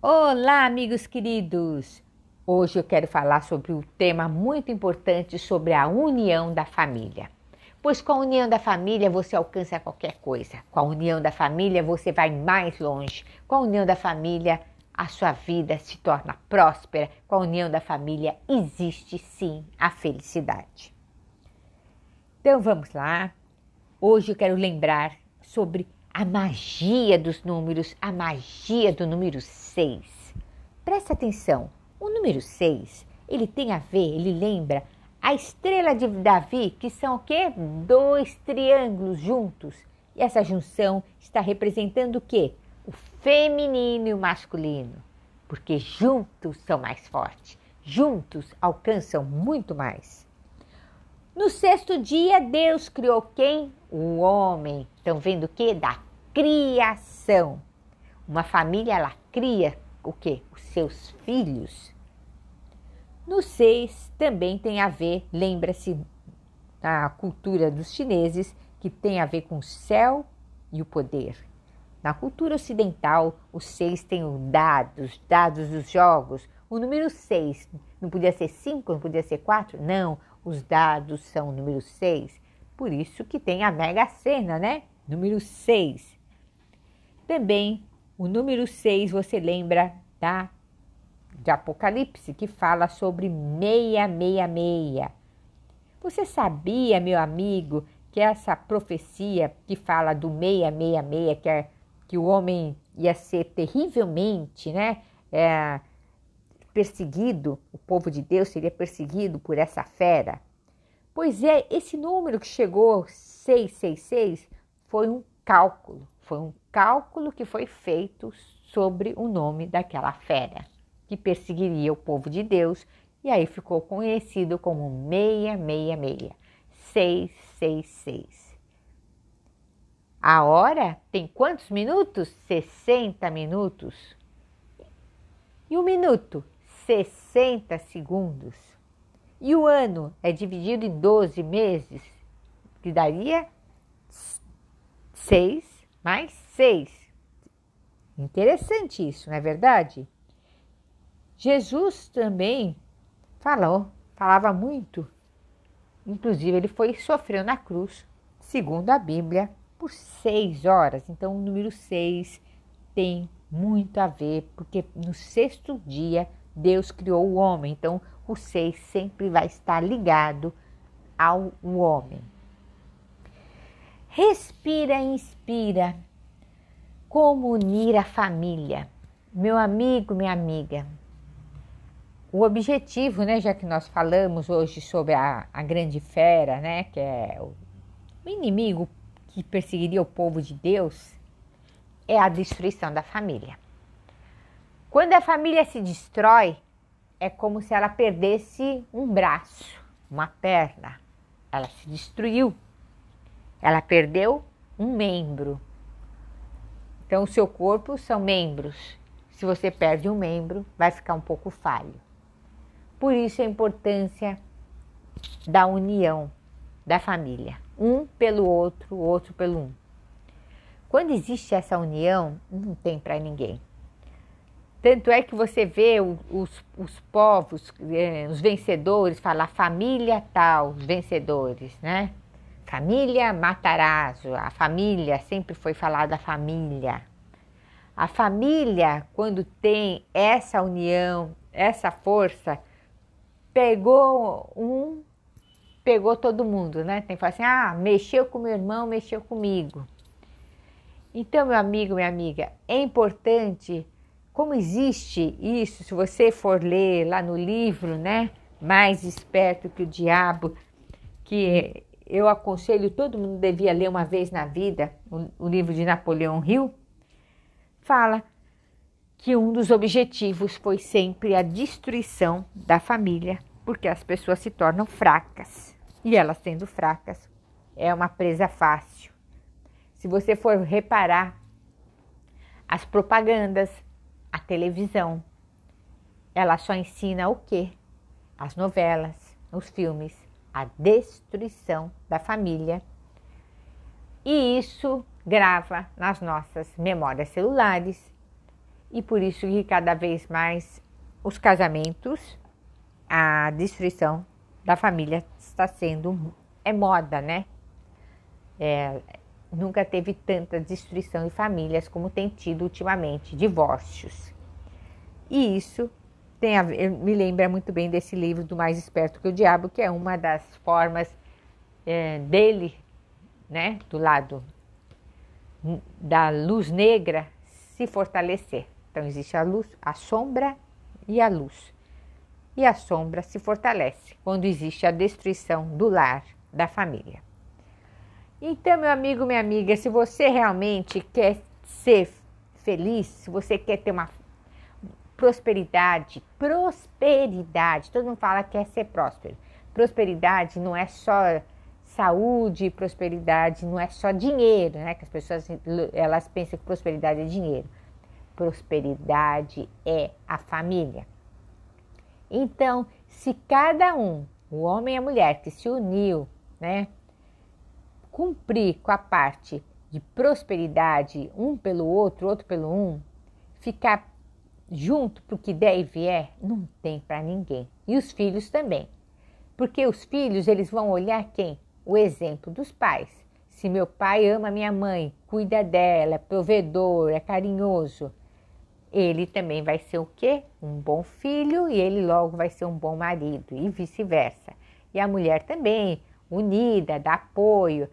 Olá, amigos queridos! Hoje eu quero falar sobre um tema muito importante sobre a união da família. Pois com a união da família você alcança qualquer coisa. Com a união da família você vai mais longe. Com a união da família a sua vida se torna próspera. Com a união da família existe sim a felicidade. Então vamos lá. Hoje eu quero lembrar sobre a magia dos números, a magia do número 6. Presta atenção, o número 6, ele tem a ver, ele lembra a estrela de Davi, que são o quê? Dois triângulos juntos. E essa junção está representando o quê? O feminino e o masculino. Porque juntos são mais fortes, juntos alcançam muito mais. No sexto dia, Deus criou quem? O homem. Estão vendo o que? Da criação. Uma família ela cria o que? Os seus filhos. No seis também tem a ver, lembra-se da cultura dos chineses, que tem a ver com o céu e o poder. Na cultura ocidental, o seis tem os dados, dados dos jogos. O número seis não podia ser cinco, não podia ser quatro? Não, os dados são o número seis. Por isso que tem a Mega Sena, né? Número seis. Também o número 6 você lembra da de Apocalipse, que fala sobre 666. Você sabia, meu amigo, que essa profecia que fala do 666, que, é, que o homem ia ser terrivelmente né, é, perseguido, o povo de Deus seria perseguido por essa fera? Pois é, esse número que chegou, 666, foi um cálculo, foi um cálculo que foi feito sobre o nome daquela fera que perseguiria o povo de Deus e aí ficou conhecido como 666, 666. A hora tem quantos minutos? 60 minutos. E o minuto? 60 segundos. E o ano é dividido em 12 meses, que daria 6 mais 6. Interessante isso, não é verdade? Jesus também falou, falava muito. Inclusive, ele foi sofreu na cruz, segundo a Bíblia, por seis horas. Então, o número seis tem muito a ver, porque no sexto dia Deus criou o homem. Então, o seis sempre vai estar ligado ao homem. Respira inspira. Como unir a família? Meu amigo, minha amiga, o objetivo, né, já que nós falamos hoje sobre a, a grande fera, né, que é o inimigo que perseguiria o povo de Deus, é a destruição da família. Quando a família se destrói, é como se ela perdesse um braço, uma perna. Ela se destruiu. Ela perdeu um membro. Então, o seu corpo são membros. Se você perde um membro, vai ficar um pouco falho. Por isso a importância da união da família, um pelo outro, o outro pelo um. Quando existe essa união, não tem para ninguém. Tanto é que você vê os, os povos, eh, os vencedores, falar família tal, os vencedores, né? Família Matarazzo, a família, sempre foi falada a família. A família, quando tem essa união, essa força, pegou um, pegou todo mundo, né? Tem que falar assim, ah, mexeu com meu irmão, mexeu comigo. Então, meu amigo, minha amiga, é importante, como existe isso, se você for ler lá no livro, né? Mais esperto que o diabo, que eu aconselho todo mundo devia ler uma vez na vida, o, o livro de Napoleão Hill, fala que um dos objetivos foi sempre a destruição da família, porque as pessoas se tornam fracas. E elas sendo fracas, é uma presa fácil. Se você for reparar, as propagandas, a televisão, ela só ensina o quê? As novelas, os filmes, a destruição da família. E isso grava nas nossas memórias celulares e por isso que cada vez mais os casamentos, a destruição da família está sendo é moda, né? É, nunca teve tanta destruição de famílias como tem tido ultimamente, divórcios. E isso tem a me lembra muito bem desse livro do Mais Esperto que o Diabo, que é uma das formas é, dele, né, do lado da luz negra, se fortalecer. Então existe a luz, a sombra e a luz. E a sombra se fortalece quando existe a destruição do lar, da família. Então, meu amigo, minha amiga, se você realmente quer ser feliz, se você quer ter uma prosperidade, prosperidade, todo mundo fala que quer ser próspero. Prosperidade não é só saúde, prosperidade não é só dinheiro, né? Que as pessoas elas pensam que prosperidade é dinheiro. Prosperidade é a família. Então, se cada um, o homem e a mulher que se uniu, né, cumprir com a parte de prosperidade, um pelo outro, outro pelo um, ficar junto para o que der e vier, não tem para ninguém. E os filhos também. Porque os filhos, eles vão olhar quem? O exemplo dos pais. Se meu pai ama minha mãe, cuida dela, é provedor, é carinhoso, ele também vai ser o quê? Um bom filho e ele logo vai ser um bom marido e vice-versa. E a mulher também, unida, dá apoio,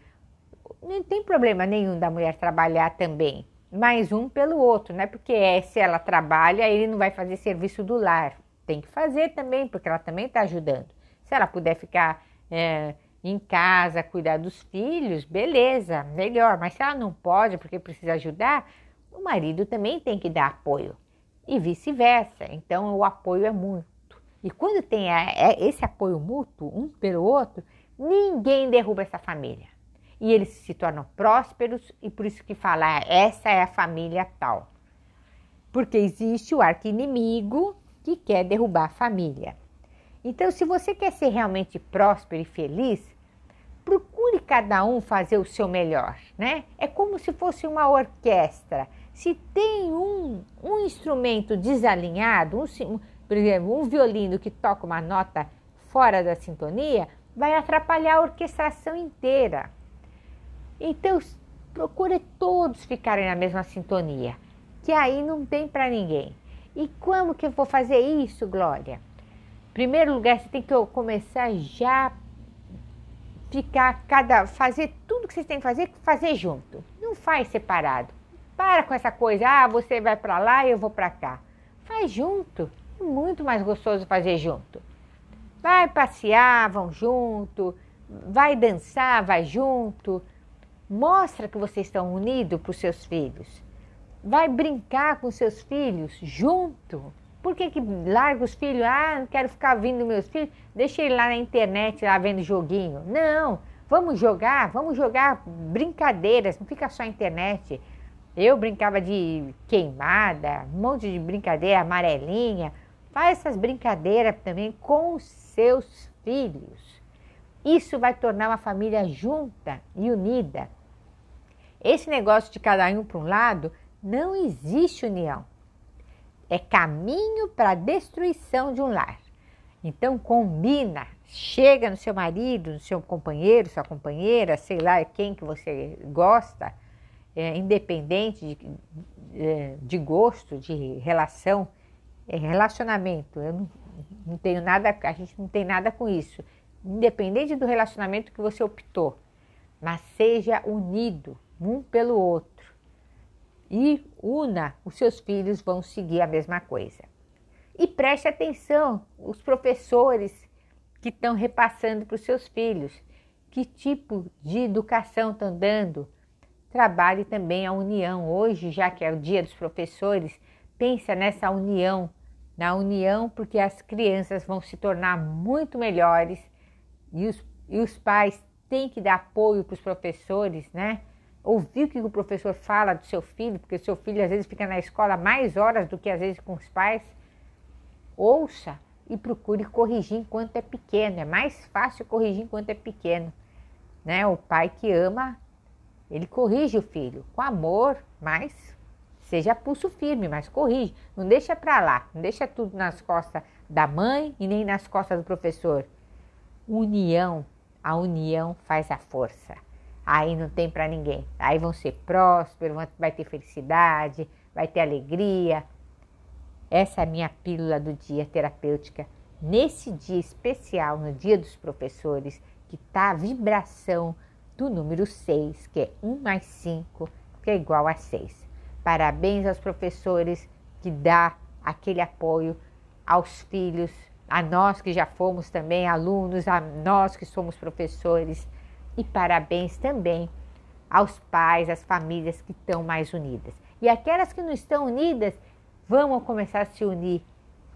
não tem problema nenhum da mulher trabalhar também, mais um pelo outro, né? Porque é, se ela trabalha, ele não vai fazer serviço do lar. Tem que fazer também, porque ela também está ajudando. Se ela puder ficar é, em casa, cuidar dos filhos, beleza, melhor. Mas se ela não pode, porque precisa ajudar, o marido também tem que dar apoio. E vice-versa. Então, o apoio é mútuo. E quando tem é, esse apoio mútuo, um pelo outro, ninguém derruba essa família e eles se tornam prósperos e por isso que fala, essa é a família tal. Porque existe o arqui-inimigo que quer derrubar a família. Então, se você quer ser realmente próspero e feliz, procure cada um fazer o seu melhor, né? É como se fosse uma orquestra. Se tem um, um instrumento desalinhado, um, por exemplo, um violino que toca uma nota fora da sintonia, vai atrapalhar a orquestração inteira. Então, procure todos ficarem na mesma sintonia, que aí não tem para ninguém. E como que eu vou fazer isso, Glória? Primeiro lugar, você tem que começar já ficar cada fazer tudo que vocês têm que fazer, fazer junto. Não faz separado. Para com essa coisa, ah, você vai para lá e eu vou para cá. Faz junto. É muito mais gostoso fazer junto. Vai passear, vão junto. Vai dançar, vai junto Mostra que vocês estão unidos para os seus filhos. Vai brincar com seus filhos junto. Por que, que larga os filhos? Ah, não quero ficar vindo meus filhos. Deixa ele lá na internet, lá vendo joguinho. Não, vamos jogar, vamos jogar brincadeiras, não fica só na internet. Eu brincava de queimada, um monte de brincadeira amarelinha. Faz essas brincadeiras também com os seus filhos. Isso vai tornar uma família junta e unida. Esse negócio de cada um para um lado, não existe união. É caminho para a destruição de um lar. Então combina, chega no seu marido, no seu companheiro, sua companheira, sei lá quem que você gosta, é, independente de, é, de, gosto, de relação, é relacionamento. Eu não, não tenho nada, a gente não tem nada com isso independente do relacionamento que você optou, mas seja unido um pelo outro e una, os seus filhos vão seguir a mesma coisa. E preste atenção, os professores que estão repassando para os seus filhos, que tipo de educação estão dando. Trabalhe também a união. Hoje, já que é o dia dos professores, pensa nessa união, na união, porque as crianças vão se tornar muito melhores e os, e os pais têm que dar apoio para os professores, né? Ouvir o que o professor fala do seu filho, porque o seu filho às vezes fica na escola mais horas do que às vezes com os pais. Ouça e procure corrigir enquanto é pequeno. É mais fácil corrigir enquanto é pequeno. Né? O pai que ama, ele corrige o filho com amor, mas Seja pulso firme, mas corrige. Não deixa para lá. Não deixa tudo nas costas da mãe e nem nas costas do professor. União. A união faz a força. Aí não tem para ninguém. Aí vão ser prósperos, vai ter felicidade, vai ter alegria. Essa é a minha pílula do dia terapêutica. Nesse dia especial, no dia dos professores, que está a vibração do número 6, que é 1 mais 5, que é igual a 6. Parabéns aos professores que dá aquele apoio aos filhos, a nós que já fomos também alunos, a nós que somos professores e parabéns também aos pais, às famílias que estão mais unidas. E aquelas que não estão unidas, vamos começar a se unir.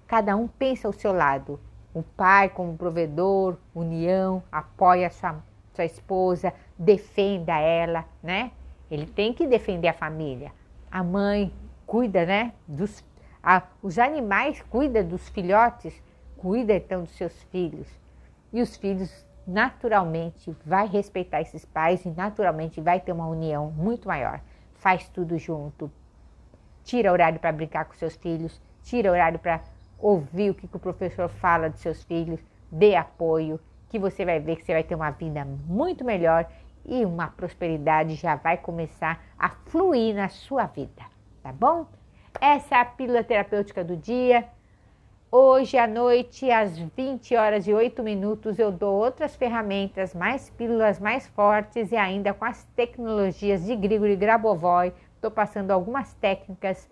Cada um pensa ao seu lado. O pai como provedor, união, apoia a sua, sua esposa, defenda ela, né? Ele tem que defender a família. A mãe cuida, né? Dos, a, os animais cuidam dos filhotes, cuida então dos seus filhos. E os filhos naturalmente vai respeitar esses pais e naturalmente vai ter uma união muito maior. Faz tudo junto. Tira horário para brincar com seus filhos, tira horário para ouvir o que, que o professor fala dos seus filhos, dê apoio, que você vai ver que você vai ter uma vida muito melhor e uma prosperidade já vai começar a fluir na sua vida, tá bom? Essa é a pílula terapêutica do dia. Hoje à noite, às 20 horas e 8 minutos, eu dou outras ferramentas, mais pílulas mais fortes e ainda com as tecnologias de Grigori Grabovoi. Estou passando algumas técnicas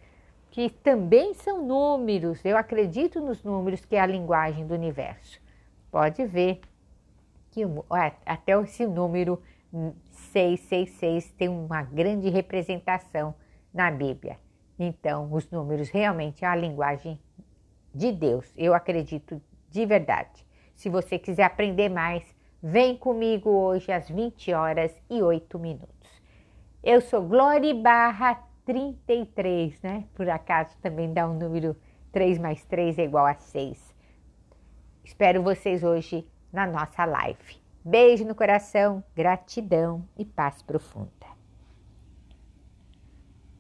que também são números. Eu acredito nos números, que é a linguagem do universo. Pode ver que até esse número 666 tem uma grande representação na Bíblia. Então, os números realmente é a linguagem de Deus. Eu acredito de verdade. Se você quiser aprender mais, vem comigo hoje às 20 horas e 8 minutos. Eu sou Glória Barra 33, né? Por acaso também dá um número 3 mais 3 é igual a 6. Espero vocês hoje na nossa live. Beijo no coração, gratidão e paz profunda.